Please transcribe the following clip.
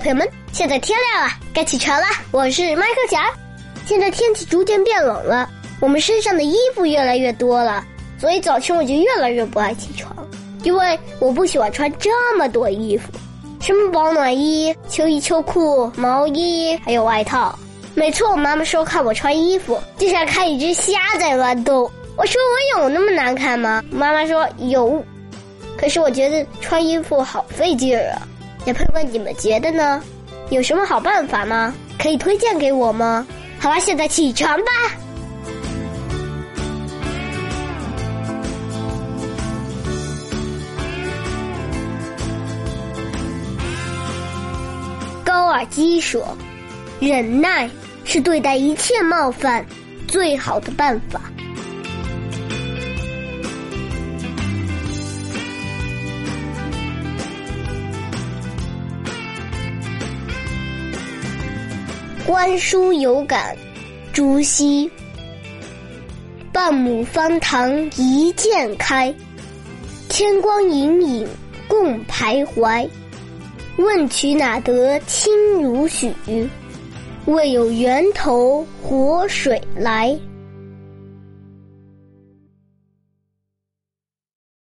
朋友们！现在天亮了，该起床了。我是麦克侠。现在天气逐渐变冷了，我们身上的衣服越来越多了，所以早晨我就越来越不爱起床，因为我不喜欢穿这么多衣服，什么保暖衣、秋衣秋裤、毛衣，还有外套。每次我妈妈说看我穿衣服，就像看一只虾在乱动。我说我有那么难看吗？妈妈说有，可是我觉得穿衣服好费劲儿啊。小朋友们，你们觉得呢？有什么好办法吗？可以推荐给我吗？好吧，现在起床吧。高尔基说：“忍耐是对待一切冒犯最好的办法。”观书有感，朱熹。半亩方塘一鉴开，天光云影共徘徊。问渠哪得清如许？为有源头活水来。